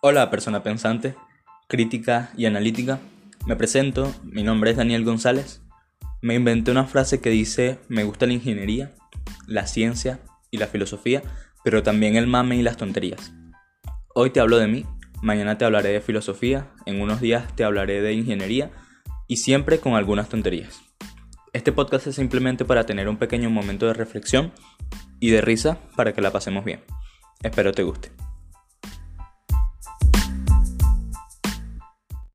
Hola persona pensante, crítica y analítica. Me presento, mi nombre es Daniel González. Me inventé una frase que dice, me gusta la ingeniería, la ciencia y la filosofía, pero también el mame y las tonterías. Hoy te hablo de mí, mañana te hablaré de filosofía, en unos días te hablaré de ingeniería y siempre con algunas tonterías. Este podcast es simplemente para tener un pequeño momento de reflexión y de risa para que la pasemos bien. Espero te guste.